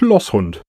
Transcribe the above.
Schlosshund.